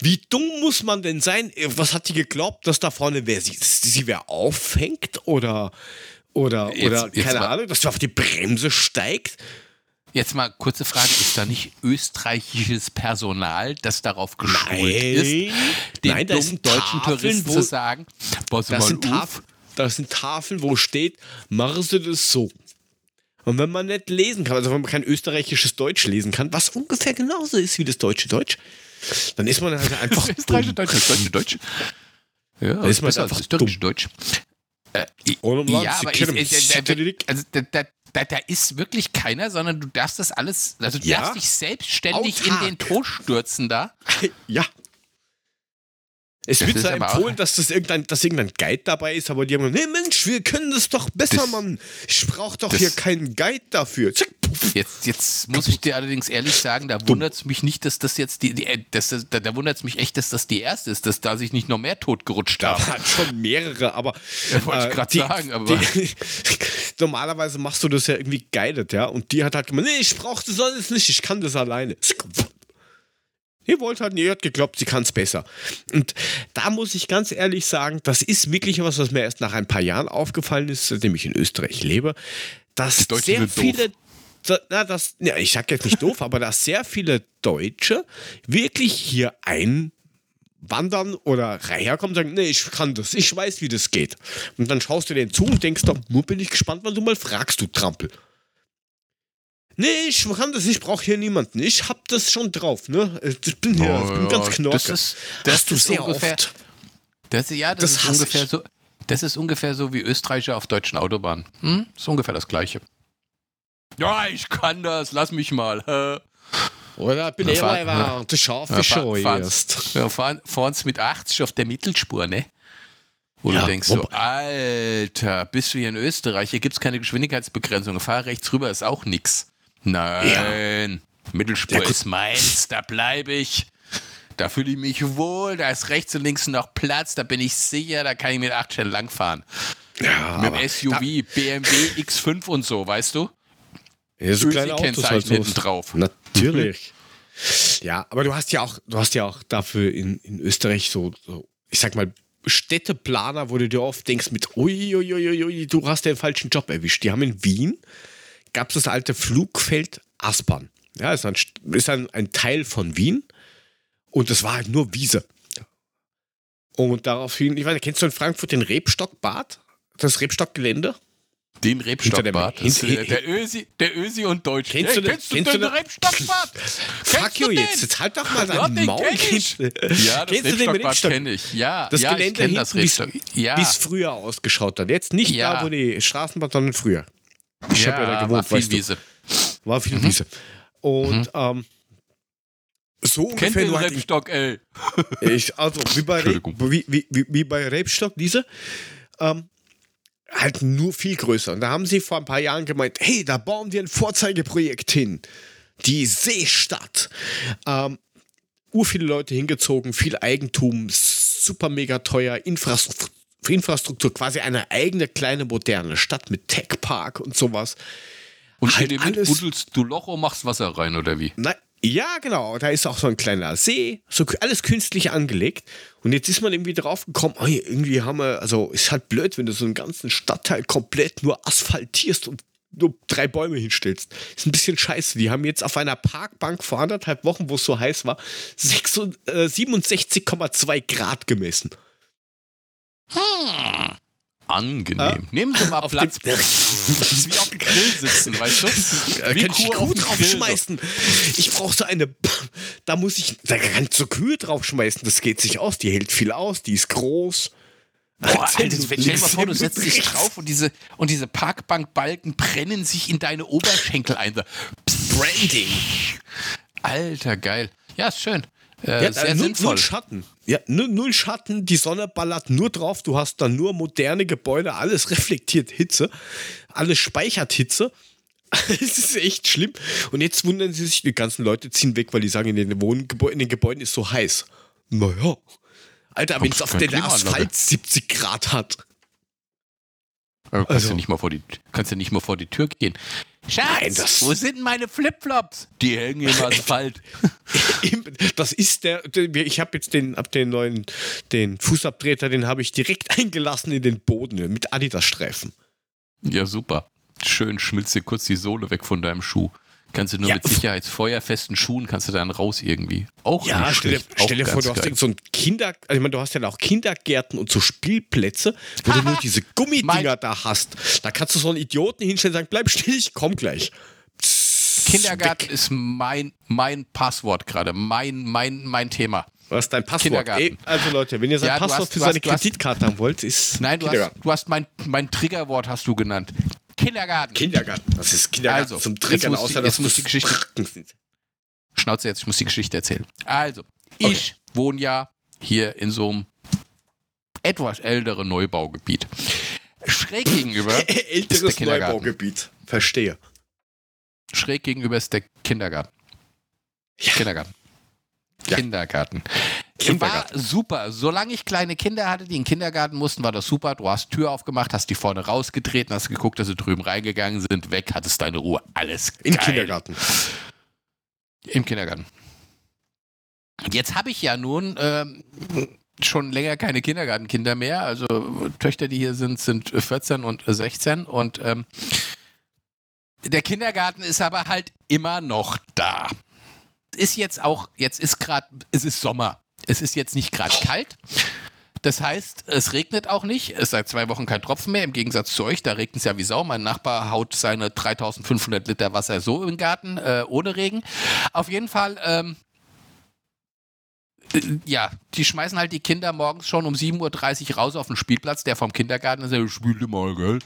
Wie dumm muss man denn sein? Was hat die geglaubt, dass da vorne wer sie, sie wer auffängt oder oder oder jetzt keine Ahnung, dass du auf die Bremse steigt? Jetzt mal kurze Frage, ist da nicht österreichisches Personal, das darauf geschult ist, den Nein, dummen sind deutschen Tafeln, Touristen wo- zu sagen, Das sind, Taf das sind Tafeln, wo steht, machen Sie das so. Und wenn man nicht lesen kann, also wenn man kein österreichisches Deutsch lesen kann, was ungefähr genauso ist wie das deutsche Deutsch, dann ist man halt einfach österreichische dumm. Deutsch, das deutsche Deutsch. Ja, Da ist man besser einfach das türkische Deutsch. Äh, ja, aber ich, da, da, also da, da, da, da ist wirklich keiner, sondern du darfst das alles, also du Ja. darfst dich selbstständig Autark. in den Tod stürzen da. Ja. Es Das wird zwar empfohlen, dass, das irgendein, dass irgendein Guide dabei ist, aber die haben gesagt, nee Mensch, wir können das doch besser, Das- Mann. Ich brauche doch hier keinen Guide dafür. Zack. Jetzt, jetzt muss ich dir allerdings ehrlich sagen, da wundert es mich nicht, dass das jetzt die, die äh, dass das, da, da wundert es mich echt, dass das die erste ist, dass da sich nicht noch mehr totgerutscht Da haben. waren schon mehrere, aber. Ja, wollte ich äh, grad die- sagen, aber- Die, normalerweise machst du das ja irgendwie guided, ja. Und die hat halt gemeint, nee, ich brauche das alles nicht, ich kann das alleine. Die wollte halt, die hat geglaubt, sie kann es besser. Und da muss ich ganz ehrlich sagen, das ist wirklich was, was mir erst nach ein paar Jahren aufgefallen ist, seitdem ich in Österreich lebe, dass sehr doof. viele na, das, ja, ich sag jetzt nicht doof, aber dass sehr viele Deutsche wirklich hier einwandern oder herkommen und sagen, nee, ich kann das, ich weiß, wie das geht. Und dann schaust du denen zu und denkst doch, nur bin ich gespannt, wann du mal fragst, du Trampel. Nee, ich kann das, ich brauche hier niemanden. Ich hab das schon drauf, ne? Ich bin hier, ich bin ganz knorke. Das ist, das Hast du sehr ungefähr, oft. Das, ja, das, Das ist ungefähr ich. so. Das ist ungefähr so wie Österreicher auf deutschen Autobahnen. Hm? Ist ungefähr das Gleiche. Ja, ich kann das, lass mich mal. Äh. Oder bin Ja, ich mal der Schafe Ja, fahr- scheust. Ja, fahren, fahren's mit 80 auf der Mittelspur, ne? Wo Ja, du denkst so, Alter, bist du hier in Österreich? Hier gibt's keine Geschwindigkeitsbegrenzung. Fahr rechts rüber, ist auch nix. Nein, Mittelspur Ja, gut. ist meins, da bleibe ich. Da fühle ich mich wohl, da ist rechts und links noch Platz, da bin ich sicher, da kann ich mit 8 Stellen langfahren. Ja, Mit dem SUV, BMW X5 und so, weißt du? Ja, so kleine Autos halt hinten drauf. Natürlich. ja, aber du hast ja auch, du hast ja auch dafür in, in Österreich so, so, ich sag mal, Städteplaner, wo du dir oft denkst mit, ui, ui, ui, ui, du hast den falschen Job erwischt. Die haben in Wien, gab es das alte Flugfeld Aspern. Ja, ist ein, ist ein, ein Teil von Wien und das war halt nur Wiese. Und daraufhin, ich weiß nicht, kennst du in Frankfurt den Rebstockbad? Das Rebstockgelände? Den Das ist, äh, Der Ösi, der Ösi und Deutsch. Kennst Hey, du den- kennst du kennst den du den- Rebstockbart? Fuck Kennst you jetzt, jetzt halt doch mal Ja, dein den Maul. ich. Kennst du- Ja, das Kennst Rebstockbad Rebstock? kenne ich. Ja, Das ja, Gelände ich das hinten, wie's- Rebstock. Ja, wie es früher ausgeschaut hat. Jetzt nicht Ja. da, wo die Straßenbahn, sondern früher. Ich ja, habe ja da war gewohnt, viel weißt du. Wiese. War viel Wiese. Und ähm, so Kennt ungefähr den nur halt in- Rebstock, ey. ich, also wie bei, wie, wie, wie bei Rebstock, diese, ähm, halt nur viel größer. Und da haben sie vor ein paar Jahren gemeint, hey, da bauen wir ein Vorzeigeprojekt hin. Die Seestadt. Ähm, ur viele Leute hingezogen, viel Eigentum, super mega teuer, Infrastruktur, Infrastruktur, quasi eine eigene kleine moderne Stadt mit Techpark und sowas. Und Halt in dem alles- buddelst du Loch und machst Wasser rein, oder wie? Na, ja, genau. Da ist auch so ein kleiner See, so alles künstlich angelegt. Und jetzt ist man irgendwie drauf gekommen, oh, irgendwie haben wir, also ist halt blöd, wenn du so einen ganzen Stadtteil komplett nur asphaltierst und nur drei Bäume hinstellst. Ist ein bisschen scheiße. Die haben jetzt auf einer Parkbank vor anderthalb Wochen, wo es so heiß war, 66, äh, 67,2 Grad gemessen. Angenehm. Nehmen Sie mal Auf Platz. Das ist wie auf dem Grill sitzen, weißt du? Da Wie kann ich Kuh auf Kuh dem drauf Grill. schmeißen. Ich brauche so eine. Da muss ich. Da kann ich so Kühe draufschmeißen. Das geht sich aus. Die hält viel aus. Die ist groß. Boah, Alter, stell dir mal vor, du setzt dich drauf und diese, und diese Parkbankbalken brennen sich in deine Oberschenkel ein. Branding. Alter, geil. Ja, ist schön. Äh, Ja, sehr null, sinnvoll. null Schatten. Ja, null, Schatten. Die Sonne ballert nur drauf. Du hast dann nur moderne Gebäude. Alles reflektiert Hitze. Alles speichert Hitze. Es ist echt schlimm. Und jetzt wundern sie sich, die ganzen Leute ziehen weg, weil die sagen, in den, Wohngebäu in den Gebäuden ist so heiß. Naja. Alter, wenn es auf der. Asphalt 70 Grad hat. Äh, kannst, Also- du nicht mal vor die, kannst du nicht mal vor die Tür gehen. Schatz, Nein, das- wo sind meine Flipflops? Die hängen im Asphalt. Eben, Das ist der, der ich habe jetzt den, ab den neuen, den Fußabtreter, den habe ich direkt eingelassen in den Boden mit Adidas-Streifen. ja, super. Schön schmilzt dir kurz die Sohle weg von deinem Schuh. Kannst du nur Ja. mit sicherheitsfeuerfesten Schuhen, kannst du dann raus irgendwie. Auch Ja, nicht stell dir, schlecht. Stell dir vor, du hast geil. so ein Kinder, also ich meine, du hast ja auch Kindergärten und so Spielplätze, wo du nur diese Gummidinger da hast. Da kannst du so einen Idioten hinstellen und sagen, bleib still, ich komm gleich. Kindergarten weg. ist mein, mein Passwort gerade, mein, mein, mein Thema. Was ist dein Passwort? Ey, also Leute, wenn ihr sein Ja, Passwort hast- für seine hast- du hast- Kreditkarte haben wollt, ist Nein, du hast, du hast mein, mein Triggerwort hast du genannt. Kindergarten. Kindergarten. Das ist Kindergarten Also, zum die- außer jetzt dass muss die Geschichte-. Schnauze jetzt, ich muss die Geschichte erzählen. Also, Okay. ich wohne ja hier in so einem etwas ältere Neubaugebiet. Schräg gegenüber ist der Älteres Kindergarten. Neubaugebiet. Verstehe. Schräg gegenüber ist der Kindergarten. Ja. Kindergarten. Ja. Kindergarten. War super. Solange ich kleine Kinder hatte, die in den Kindergarten mussten, war das super. Du hast Tür aufgemacht, hast die vorne rausgetreten, hast geguckt, dass sie drüben reingegangen sind, weg, hattest deine Ruhe. Alles Im geil. Kindergarten. Im Kindergarten. Jetzt habe ich ja nun ähm, schon länger keine Kindergartenkinder mehr. Also Töchter, die hier sind, sind 14 und 16. Und ähm, der Kindergarten ist aber halt immer noch da. Ist jetzt auch, jetzt ist gerade, es ist Sommer. Es ist jetzt nicht gerade kalt. Das heißt, es regnet auch nicht. Es ist seit zwei Wochen kein Tropfen mehr. Im Gegensatz zu euch, da regnet es ja wie Sau. Mein Nachbar haut seine 3500 Liter Wasser so im Garten, äh, ohne Regen. Auf jeden Fall, ähm, äh, ja, die schmeißen halt die Kinder morgens schon um 7.30 Uhr raus auf den Spielplatz, der vom Kindergarten ist. Ich spiele mal, gell?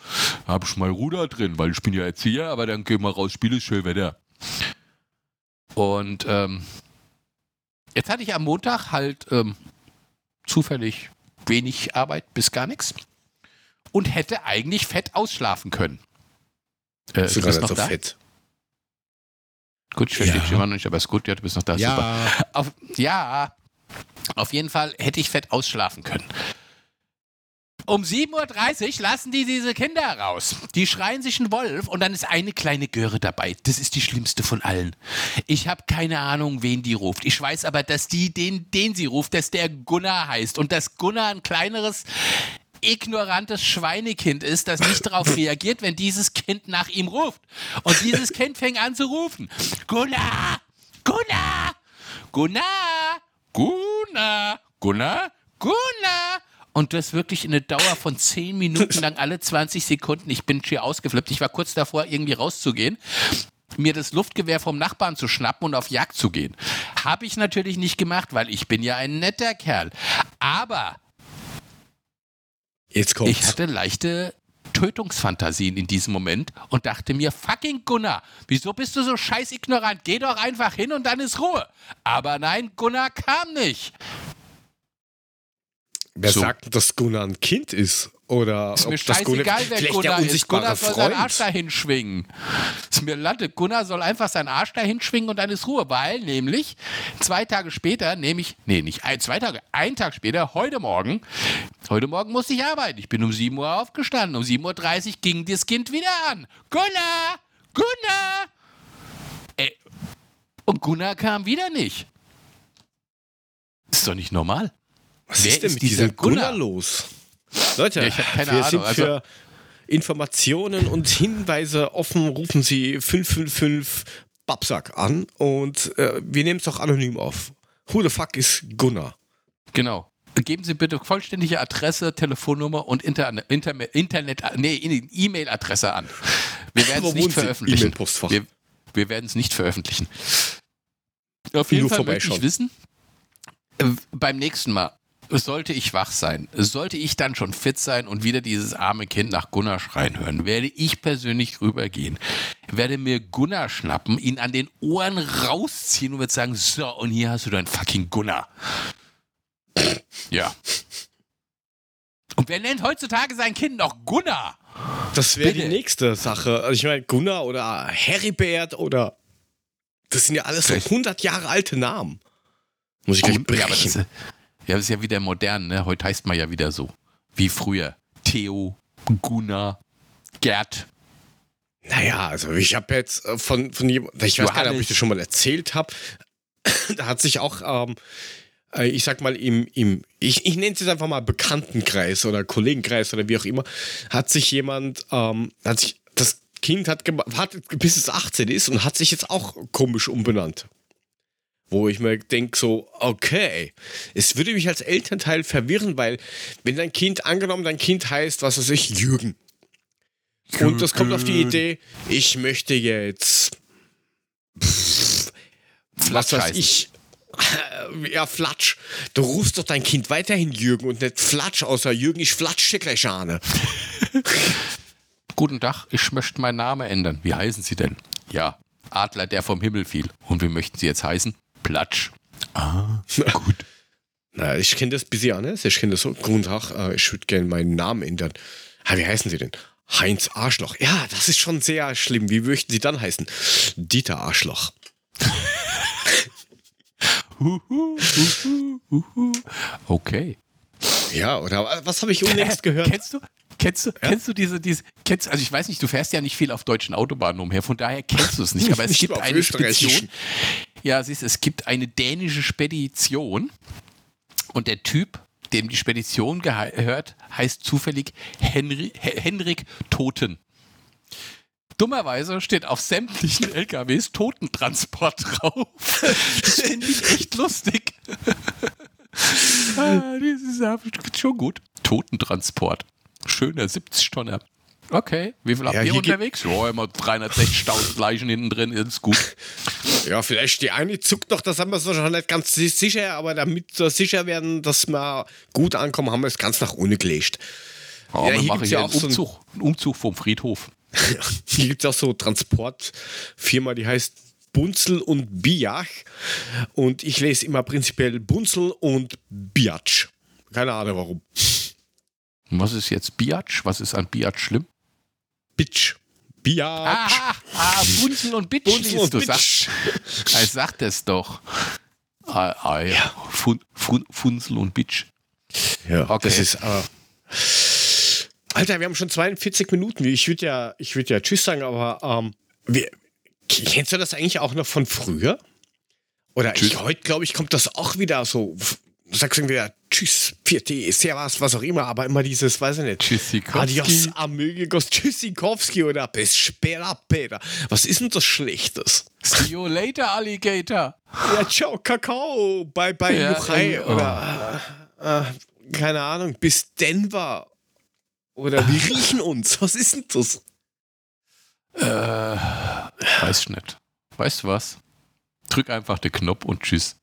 Hab ich mal Ruder drin, weil ich bin ja Erzieher, aber dann geh mal raus, spiele, schön Wetter. Und ähm, jetzt hatte ich am Montag halt ähm, zufällig wenig Arbeit bis gar nichts und hätte eigentlich fett ausschlafen können. Äh, Bist du gerade noch so da? fett? Gut, ich verstehe Ja. dich immer noch nicht, aber ist gut, ja, du bist noch da. Super. Ja. Auf, ja, auf jeden Fall hätte ich fett ausschlafen können. Um 7.30 Uhr lassen die diese Kinder raus. Die schreien sich einen Wolf und dann ist eine kleine Göre dabei. Das ist die schlimmste von allen. Ich habe keine Ahnung, wen die ruft. Ich weiß aber, dass die, den, den sie ruft, dass der Gunnar heißt. Und dass Gunnar ein kleineres, ignorantes Schweinekind ist, das nicht darauf reagiert, wenn dieses Kind nach ihm ruft. Und dieses Kind fängt an zu rufen. Gunnar! Gunnar! Gunnar! Gunnar! Gunnar! Gunnar! Und das wirklich in eine Dauer von 10 Minuten lang alle 20 Sekunden. Ich bin schier ausgeflippt. Ich war kurz davor, irgendwie rauszugehen mir das Luftgewehr vom Nachbarn zu schnappen und auf Jagd zu gehen. Habe ich natürlich nicht gemacht, weil ich bin ja ein netter Kerl. Aber Jetzt ich hatte leichte Tötungsfantasien in diesem Moment und dachte mir, fucking Gunnar, wieso bist du so scheiß ignorant? Geh doch einfach hin und dann ist Ruhe. Aber nein, Gunnar kam nicht. Wer So. sagt, dass Gunnar ein Kind ist? Oder Ist mir ob das scheißegal, wer vielleicht Gunnar ist. Gunnar soll seinen Arsch Freund. dahin schwingen. Ist mir Latte. Gunnar soll einfach seinen Arsch dahin schwingen und dann ist Ruhe, weil nämlich zwei Tage später, nämlich, nee, nicht ein, zwei Tage, ein Tag später, heute Morgen, heute Morgen musste ich arbeiten. Ich bin um 7 Uhr aufgestanden. Um 7.30 Uhr ging das Kind wieder an. Gunnar! Gunnar! Ey, und Gunnar kam wieder nicht. Ist doch nicht normal. Was Wer ist denn ist mit dieser diesem Gunnar Gunnar? los? Leute, Ja, ich hab keine wir Ahnung, sind also- für Informationen und Hinweise offen. Rufen Sie 555 Babsack an und äh, wir nehmen es doch anonym auf. Who the fuck is Gunnar? Genau. Geben Sie bitte vollständige Adresse, Telefonnummer und Interne, Internet, Internet, nee, E-Mail-Adresse an. Wir werden es nicht veröffentlichen. E-Mail-Postfach. Wir, wir werden es nicht veröffentlichen. Auf jeden Nur Fall möchte ich wissen, äh, beim nächsten Mal sollte ich wach sein, sollte ich dann schon fit sein und wieder dieses arme Kind nach Gunnar schreien hören, werde ich persönlich rübergehen, werde mir Gunnar schnappen, ihn an den Ohren rausziehen und würde sagen, so, und hier hast du dein fucking Gunnar. Ja. Und wer nennt heutzutage sein Kind noch Gunnar? Das wäre die nächste Sache. Also ich meine, Gunnar oder Heribert oder. Das sind ja alles so Vielleicht- 100 Jahre alte Namen. Muss ich gleich ja, aber das, brechen. ja, das ist ja wieder modern, ne? Heute heißt man ja wieder so. Wie früher. Theo, Gunnar, Gerd. Naja, also ich habe jetzt äh, von, von jemandem, ich weiß gar nicht, ob ich das schon mal erzählt habe, da hat sich auch, ähm, äh, ich sag mal, im, im ich, ich nenne es jetzt einfach mal Bekanntenkreis oder Kollegenkreis oder wie auch immer, hat sich jemand, ähm, hat sich, das Kind hat gewartet, bis es 18 ist und hat sich jetzt auch komisch umbenannt. Wo ich mir denke, so, okay, es würde mich als Elternteil verwirren, weil, wenn dein Kind, angenommen, dein Kind heißt, was weiß ich, Jürgen. Und das kommt auf die Idee, ich möchte jetzt, pff, was weiß ich, ja, Flatsch. Du rufst doch dein Kind weiterhin Jürgen und nicht Flatsch, außer Jürgen, ich flatsch dir gleich Ahne. Guten Tag, ich möchte meinen Namen ändern. Wie heißen Sie denn? Ja, Adler, der vom Himmel fiel. Und wie möchten Sie jetzt heißen? Platsch. Ah, gut. Na, ich kenne das bisher nicht. Ich kenne das so. Guten Tag, äh, ich würde gerne meinen Namen ändern. Ah, wie heißen Sie denn? Heinz Arschloch. Ja, das ist schon sehr schlimm. Wie möchten Sie dann heißen? Dieter Arschloch. Okay. Ja, oder was habe ich unlängst gehört? Kennst du, kennst du, kennst du diese, diese, kennst, also ich weiß nicht, du fährst ja nicht viel auf deutschen Autobahnen umher, von daher kennst du es nicht, aber es Nicht gibt eine. Spedition. Ja, siehst, du, es gibt eine dänische Spedition und der Typ, dem die Spedition gehört, heißt zufällig Henry, He- Henrik Toten. Dummerweise steht auf sämtlichen LKWs Totentransport drauf. Das finde ich echt lustig. ah, das ist ja schon gut. Totentransport. Schöner 70 Tonner. Okay, wie viel habt Ja, ihr unterwegs? Ja, immer 360.000 Leichen hinten drin, ist gut. Ja, vielleicht die eine zuckt noch, das haben wir so schon nicht ganz si- sicher, aber damit wir sicher werden, dass wir gut ankommen, haben wir es ganz nach unten gelegt. Ja, Ja, wir hier machen gibt's hier ja einen auch so ein- Umzug, einen Umzug vom Friedhof. Hier gibt es auch so Transportfirma, die heißt Bunzel und Biach. Und ich lese immer prinzipiell Bunzel und Biatsch. Keine Ahnung warum. Und Was ist jetzt Biatch? Was ist an Biatch schlimm? Bitch. Biatsch. Ah, ah Bunzel und Bitch. Liest und du. Bitch. Sag, er sagt es doch. Ah, ah, ja. Fun, Fun, Funzel und Bitch. Ja, Okay. das ist. Äh, Alter, wir haben schon 42 Minuten. Ich würde ja, ich würd ja Tschüss sagen, aber ähm, wir, kennst du das eigentlich auch noch von früher? Oder heute, glaube ich, kommt das auch wieder so. Du sagst irgendwie Tschüss, 4T, Servus, was auch immer, aber immer dieses, weiß ich nicht. Tschüssikowski. Adios, amigos, Tschüssikowski oder bis später, Peter. Was ist denn das Schlechtes? See you later, Alligator. Ja, ciao, Kakao, bye bye, Ja, Juchai oh. oder äh, äh, keine Ahnung, bis Denver. Oder wir riechen uns. Was ist denn das? Äh, weiß ich nicht. Weißt du was? Drück einfach den Knopf und tschüss.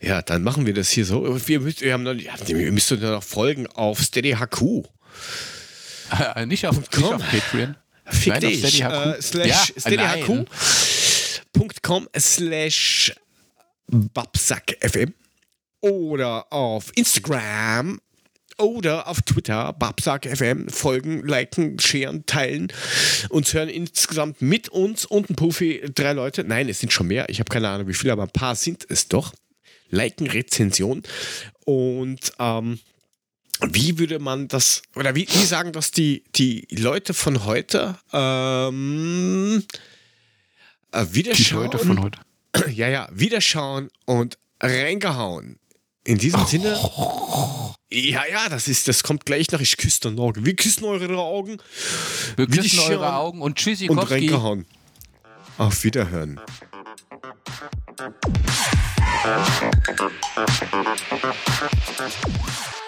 Ja, dann machen wir das hier so. Wir, müssen, wir, haben noch, ja, wir müssen noch folgen auf Steady HQ. Äh, nicht, auf, nicht auf Patreon. Fick Nein, auf dich. Steady HQ. Äh, slash Ja, steadyhq.com slash babsackfm oder auf Instagram oder auf Twitter babsackfm folgen, liken, sharen, teilen. Uns hören insgesamt mit uns und ein Puffy drei Leute. Nein, es sind schon mehr. Ich habe keine Ahnung, wie viele, aber ein paar sind es doch. Liken, Rezension und ähm, wie würde man das, oder wie, wie sagen das die, die Leute von heute? Ähm, äh, Die wiederschauen. Leute von heute. Ja, ja, wiederschauen und reingehauen. In diesem Sinne. Ja, ja, das ist, das kommt gleich noch. Ich küsse deine Augen. Wir küssen eure Augen Wir küssen eure Augen und und Tschüssikowski. reingehauen. Auf Wiederhören. Thank you.